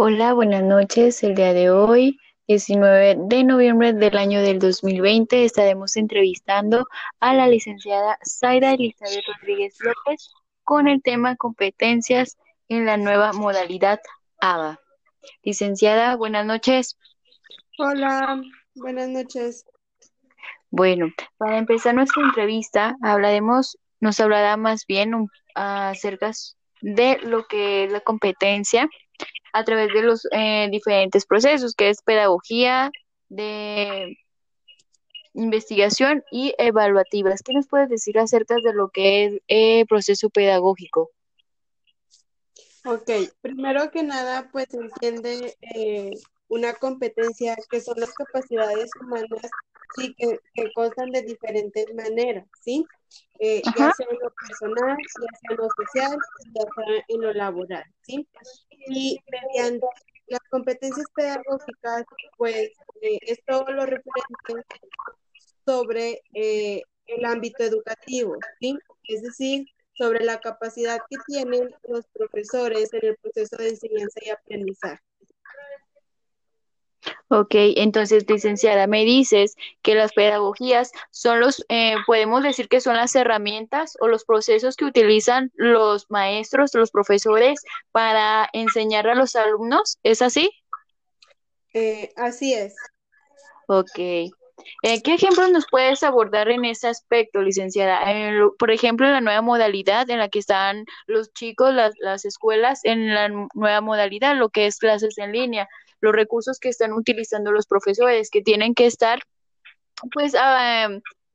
Hola, buenas noches. El día de hoy, 19 de noviembre del año del 2020, estaremos entrevistando a la licenciada Zaida Elizabeth Rodríguez López con el tema competencias en la nueva modalidad ABA. Licenciada, buenas noches. Hola, buenas noches. Bueno, para empezar nuestra entrevista, hablaremos, nos hablará más bien un- acerca de lo que es la competencia a través de los eh, diferentes procesos, que es pedagogía, de investigación y evaluativas. ¿Qué nos puedes decir acerca de lo que es el proceso pedagógico? Ok, primero que nada, pues entiende eh, una competencia que son las capacidades humanas, sí, que, que constan de diferentes maneras, ¿sí? Eh, ya sea en lo personal, ya sea en lo social, ya sea en lo laboral, ¿sí? Y mediante las competencias pedagógicas, pues eh, es todo lo referente sobre eh, el ámbito educativo, ¿sí? Es decir, sobre la capacidad que tienen los profesores en el proceso de enseñanza y aprendizaje. Ok, entonces, licenciada, me dices que las pedagogías son los, eh, podemos decir que son las herramientas o los procesos que utilizan los maestros, los profesores para enseñar a los alumnos, ¿es así? Eh, así es. Ok. Eh, ¿qué ejemplos nos puedes abordar en ese aspecto, licenciada? Por ejemplo, en la nueva modalidad en la que están los chicos, las, las escuelas, en la nu- nueva modalidad, lo que es clases en línea, los recursos que están utilizando los profesores, que tienen que estar, pues,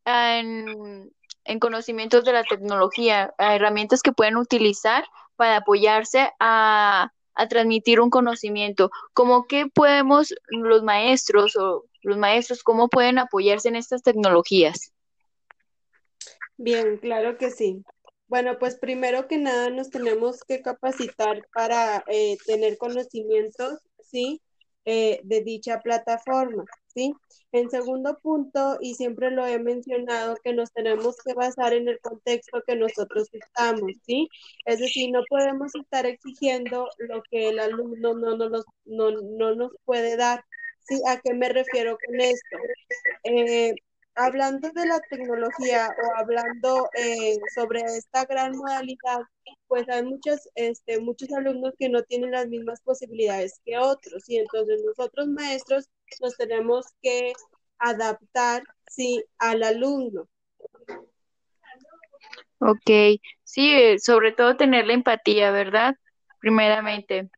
en, en conocimientos de la tecnología, herramientas que pueden utilizar para apoyarse a, a transmitir un conocimiento. ¿Cómo que podemos los maestros o los maestros, cómo pueden apoyarse en estas tecnologías? Bien, claro que sí. Bueno, pues primero que nada nos tenemos que capacitar para eh, tener conocimientos, ¿sí? Eh, de dicha plataforma, ¿sí? En segundo punto, y siempre lo he mencionado, que nos tenemos que basar en el contexto que nosotros estamos, ¿sí? Es decir, no podemos estar exigiendo lo que el alumno no, no, nos, no, no nos puede dar, ¿sí? ¿A qué me refiero con esto? Eh, hablando de la tecnología o hablando eh, sobre esta gran modalidad, pues hay muchos, este, muchos alumnos que no tienen las mismas posibilidades que otros y entonces nosotros maestros nos tenemos que adaptar, sí, al alumno. Ok, sí, eh, sobre todo tener la empatía, ¿verdad? Primeramente.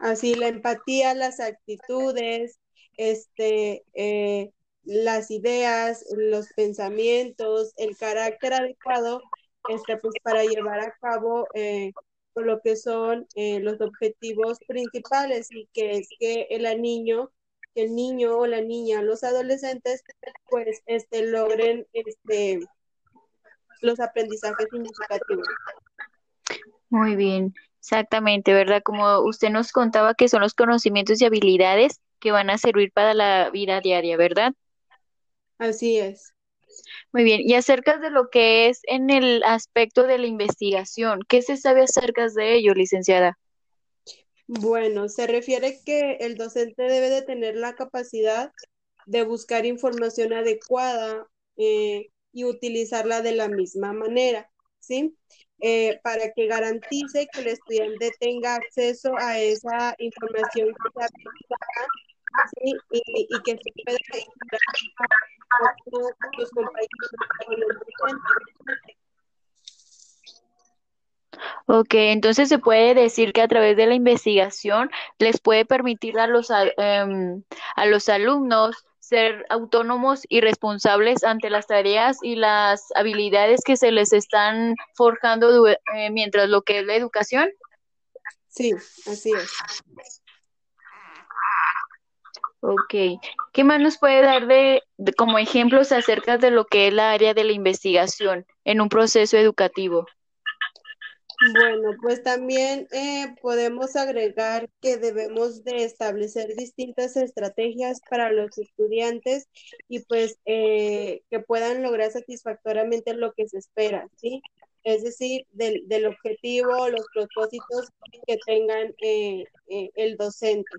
Así la empatía, las actitudes, este, eh, las ideas, los pensamientos, el carácter adecuado, este, pues para llevar a cabo eh, lo que son eh, los objetivos principales y que es que el niño, el niño o la niña, los adolescentes, pues este, logren este, los aprendizajes significativos. Muy bien, exactamente, ¿verdad? Como usted nos contaba que son los conocimientos y habilidades que van a servir para la vida diaria, ¿verdad? Así es. Muy bien, y acerca de lo que es en el aspecto de la investigación, ¿qué se sabe acerca de ello, licenciada? Bueno, se refiere que el docente debe de tener la capacidad de buscar información adecuada eh, y utilizarla de la misma manera, ¿sí? Eh, para que garantice que el estudiante tenga acceso a esa información que verificada, ¿sí? y, y que se pueda docentes. Ok, entonces se puede decir que a través de la investigación les puede permitir a los, a, em, a los alumnos ser autónomos y responsables ante las tareas y las habilidades que se les están forjando eh, mientras lo que es la educación. Sí, así es. Ok, ¿qué más nos puede dar de, de como ejemplos acerca de lo que es la área de la investigación en un proceso educativo? Bueno, pues también eh, podemos agregar que debemos de establecer distintas estrategias para los estudiantes y pues eh, que puedan lograr satisfactoriamente lo que se espera, ¿sí? es decir, del, del objetivo, los propósitos que tengan eh, eh, el docente.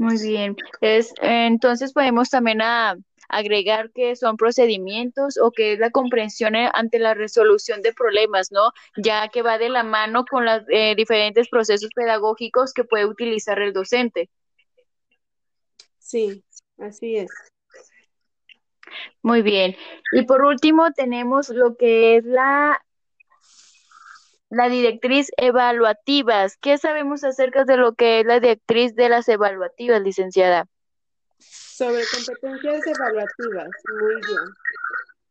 Muy bien. Es, entonces podemos también a, agregar que son procedimientos o que es la comprensión eh, ante la resolución de problemas, ¿no? Ya que va de la mano con los diferentes procesos pedagógicos que puede utilizar el docente. Sí, así es. Muy bien. Y por último tenemos lo que es la, la directriz evaluativas. ¿Qué sabemos acerca de lo que es la directriz de las evaluativas, licenciada? Sobre competencias evaluativas. Muy bien.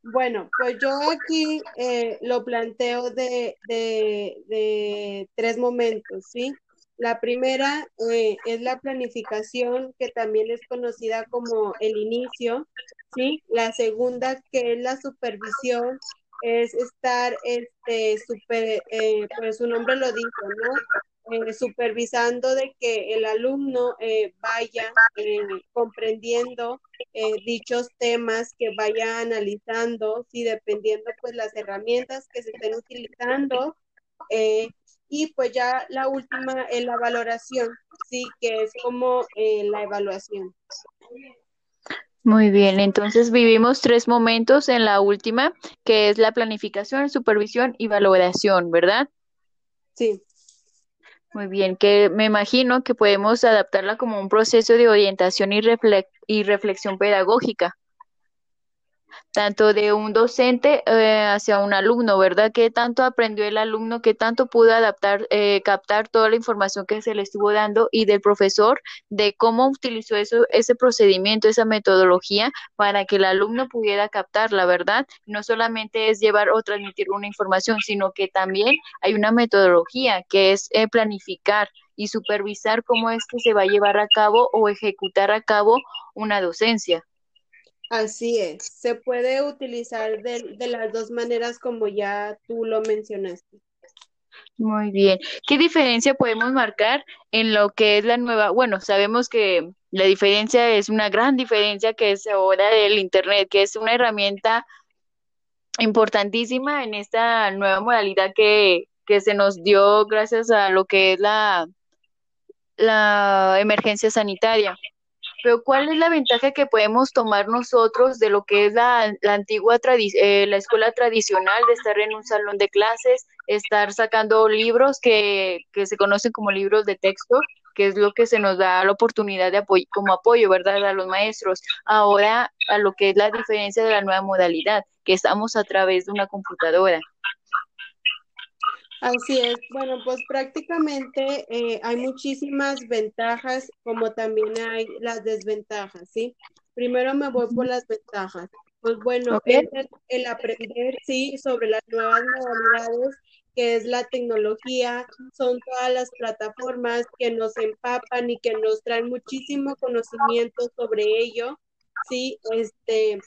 Bueno, pues yo aquí eh, lo planteo de, de, tres momentos, ¿sí? La primera eh, es la planificación, que también es conocida como el inicio, ¿sí? La segunda, que es la supervisión, es estar, este, super, eh, pues su nombre lo dijo, ¿no? Eh, supervisando de que el alumno vaya comprendiendo dichos temas, que vaya analizando, sí, dependiendo pues las herramientas que se estén utilizando, y pues ya la última es la valoración, sí, que es como eh, la evaluación. Muy bien, entonces vivimos tres momentos en la última, que es la planificación, supervisión y valoración, ¿verdad? Sí. Muy bien, que me imagino que podemos adaptarla como un proceso de orientación y, y reflexión pedagógica tanto de un docente eh, hacia un alumno, ¿verdad? ¿Qué tanto aprendió el alumno? ¿Qué tanto pudo adaptar, eh, captar toda la información que se le estuvo dando? Y del profesor, de cómo utilizó eso, ese procedimiento, esa metodología para que el alumno pudiera captarla, ¿verdad? No solamente es llevar o transmitir una información, sino que también hay una metodología que es eh, planificar y supervisar cómo es que se va a llevar a cabo o ejecutar a cabo una docencia. Así es, se puede utilizar de, las dos maneras como ya tú lo mencionaste. Muy bien. ¿Qué diferencia podemos marcar en lo que es la nueva? Bueno, sabemos que la diferencia es una gran diferencia que es ahora del Internet, que es una herramienta importantísima en esta nueva modalidad que, que se nos dio gracias a lo que es la, la emergencia sanitaria. Pero ¿cuál es la ventaja que podemos tomar nosotros de lo que es la, antigua eh, la escuela tradicional de estar en un salón de clases, estar sacando libros que, que se conocen como libros de texto, que es lo que se nos da la oportunidad de apoyo, como apoyo, ¿verdad?, a los maestros. Ahora, a lo que es la diferencia de la nueva modalidad, que estamos a través de una computadora. Así es, bueno, pues prácticamente eh, hay muchísimas ventajas como también hay las desventajas, ¿sí? Primero me voy por las ventajas. Pues bueno, el, aprender, sí, sobre las nuevas modalidades, que es la tecnología, son todas las plataformas que nos empapan y que nos traen muchísimo conocimiento sobre ello, sí, este,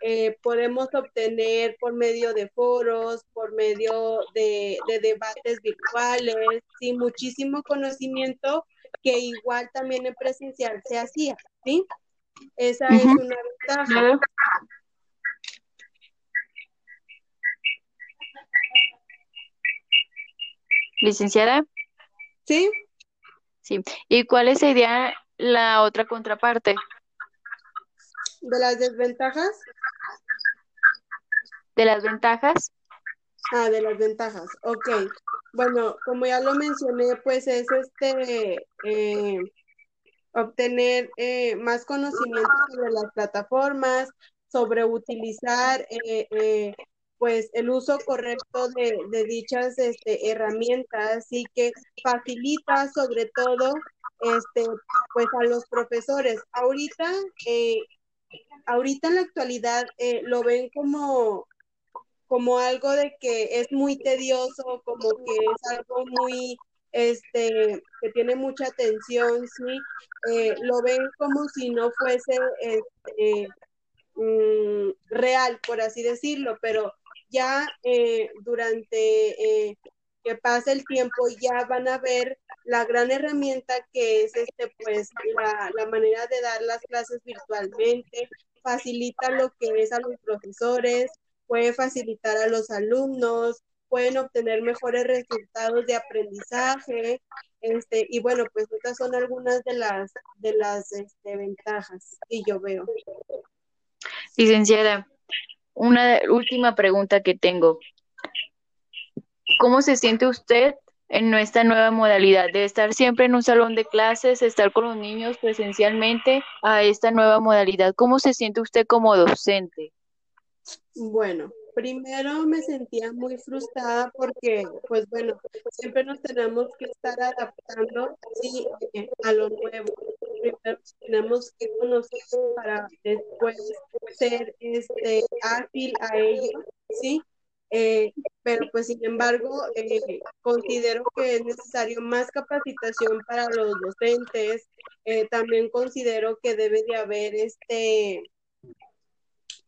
eh, podemos obtener por medio de foros, por medio de, debates virtuales, sí, muchísimo conocimiento que igual también en presencial se hacía, ¿sí? Esa es una ventaja. Licenciada. Sí. Sí. ¿Y cuál sería la otra contraparte? ¿De las desventajas? ¿De las ventajas? Ah, de las ventajas, ok. Bueno, como ya lo mencioné, pues es este eh, obtener eh, más conocimiento sobre las plataformas, sobre utilizar eh, pues el uso correcto de, dichas este, herramientas y que facilita sobre todo este pues a los profesores. Ahorita ahorita en la actualidad eh, lo ven como, como algo de que es muy tedioso, como que es algo muy, este, que tiene mucha atención, ¿sí? Eh, lo ven como si no fuese este, mm, real, por así decirlo, pero ya eh, durante que pase el tiempo ya van a ver la gran herramienta que es este pues la, la manera de dar las clases virtualmente, facilita lo que es a los profesores, puede facilitar a los alumnos, pueden obtener mejores resultados de aprendizaje, este, y bueno, pues estas son algunas de las, de las este, ventajas que yo veo. Licenciada, una última pregunta que tengo. ¿Cómo se siente usted en esta nueva modalidad de estar siempre en un salón de clases, estar con los niños presencialmente a esta nueva modalidad? ¿Cómo se siente usted como docente? Bueno, primero me sentía muy frustrada porque, pues bueno, siempre nos tenemos que estar adaptando eh, a lo nuevo. Primero tenemos que conocer para después ser este, ágil a ello, ¿sí? Eh, pero pues sin embargo eh, considero que es necesario más capacitación para los docentes también considero que debe de haber este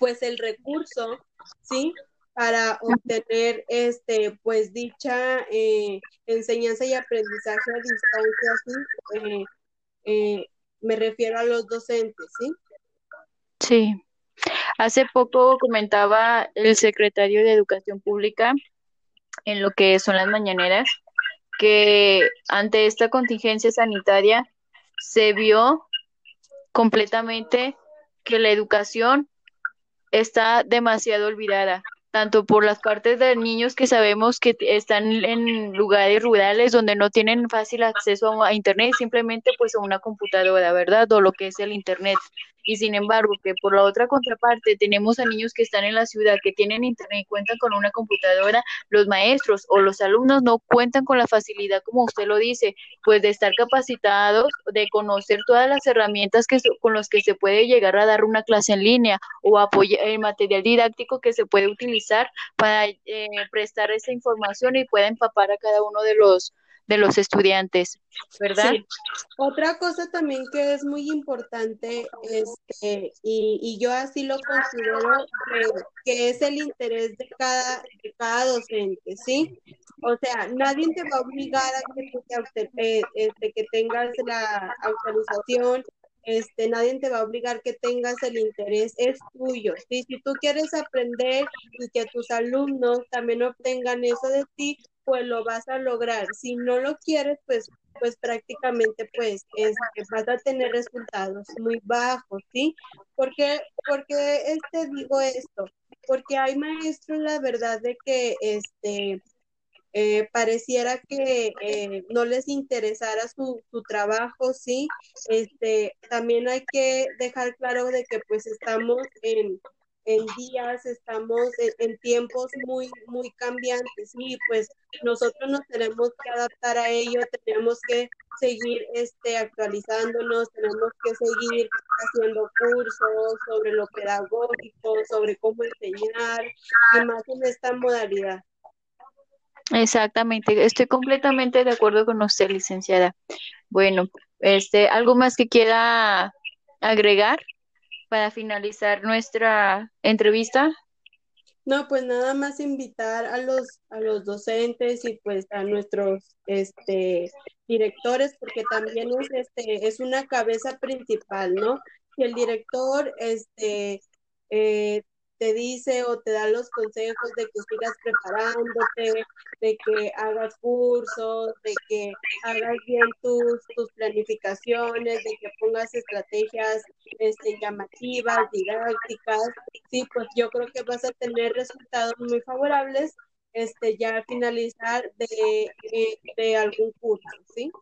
pues el recurso, ¿sí? Para obtener este, pues dicha eh, enseñanza y aprendizaje a distancia, ¿sí? Eh, eh, me refiero a los docentes, ¿sí? Sí. Hace poco comentaba el secretario de Educación Pública en lo que son las mañaneras que ante esta contingencia sanitaria se vio completamente que la educación está demasiado olvidada, tanto por las partes de niños que sabemos que están en lugares rurales donde no tienen fácil acceso a Internet, simplemente pues a una computadora, ¿verdad? O lo que es el Internet y sin embargo que por la otra contraparte tenemos a niños que están en la ciudad, que tienen internet y cuentan con una computadora, los maestros o los alumnos no cuentan con la facilidad, como usted lo dice, pues de estar capacitados, de conocer todas las herramientas que, con las que se puede llegar a dar una clase en línea o apoyar el material didáctico que se puede utilizar para eh, prestar esa información y pueda empapar a cada uno de los de los estudiantes, ¿verdad? Sí. Otra cosa también que es muy importante, este, y, y yo así lo considero, que, es el interés de cada, de cada docente, ¿sí? O sea, nadie te va a obligar a que, eh, este, que tengas la autorización, este, nadie te va a obligar que tengas el interés, es tuyo. Si tú quieres aprender y que tus alumnos también obtengan eso de ti, pues lo vas a lograr. Si no lo quieres, pues, pues prácticamente pues es, vas a tener resultados muy bajos, ¿sí? Porque, porque este digo esto, porque hay maestros, la verdad, de que este eh, pareciera que eh, no les interesara su, su, trabajo, sí. Este, también hay que dejar claro de que pues estamos en, en días, estamos en, tiempos muy, muy cambiantes y pues nosotros nos tenemos que adaptar a ello, tenemos que seguir este, actualizándonos, tenemos que seguir haciendo cursos sobre lo pedagógico, sobre cómo enseñar y más en esta modalidad. Exactamente, estoy completamente de acuerdo con usted, licenciada. Bueno, este, ¿algo más que quiera agregar? para finalizar nuestra entrevista? No, pues nada más invitar a los, a los docentes y pues a nuestros este, directores, porque también es, este, es una cabeza principal, ¿no? Si el director este, eh, te dice o te da los consejos de que sigas preparándote, de que hagas cursos, de que hagas bien tus, tus planificaciones, de que pongas estrategias este, llamativas, didácticas, sí, pues yo creo que vas a tener resultados muy favorables este, ya al finalizar de, de algún curso, ¿sí?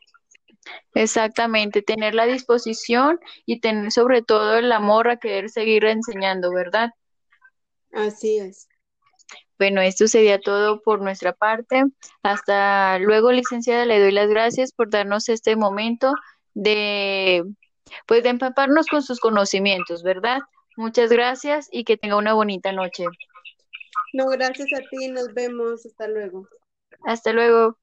Exactamente, tener la disposición y tener sobre todo el amor a querer seguir enseñando, ¿verdad? Así es. Bueno, esto sería todo por nuestra parte. Hasta luego, licenciada. Le doy las gracias por darnos este momento de, pues, de empaparnos con sus conocimientos, ¿verdad? Muchas gracias y que tenga una bonita noche. No, gracias a ti. Nos vemos. Hasta luego. Hasta luego.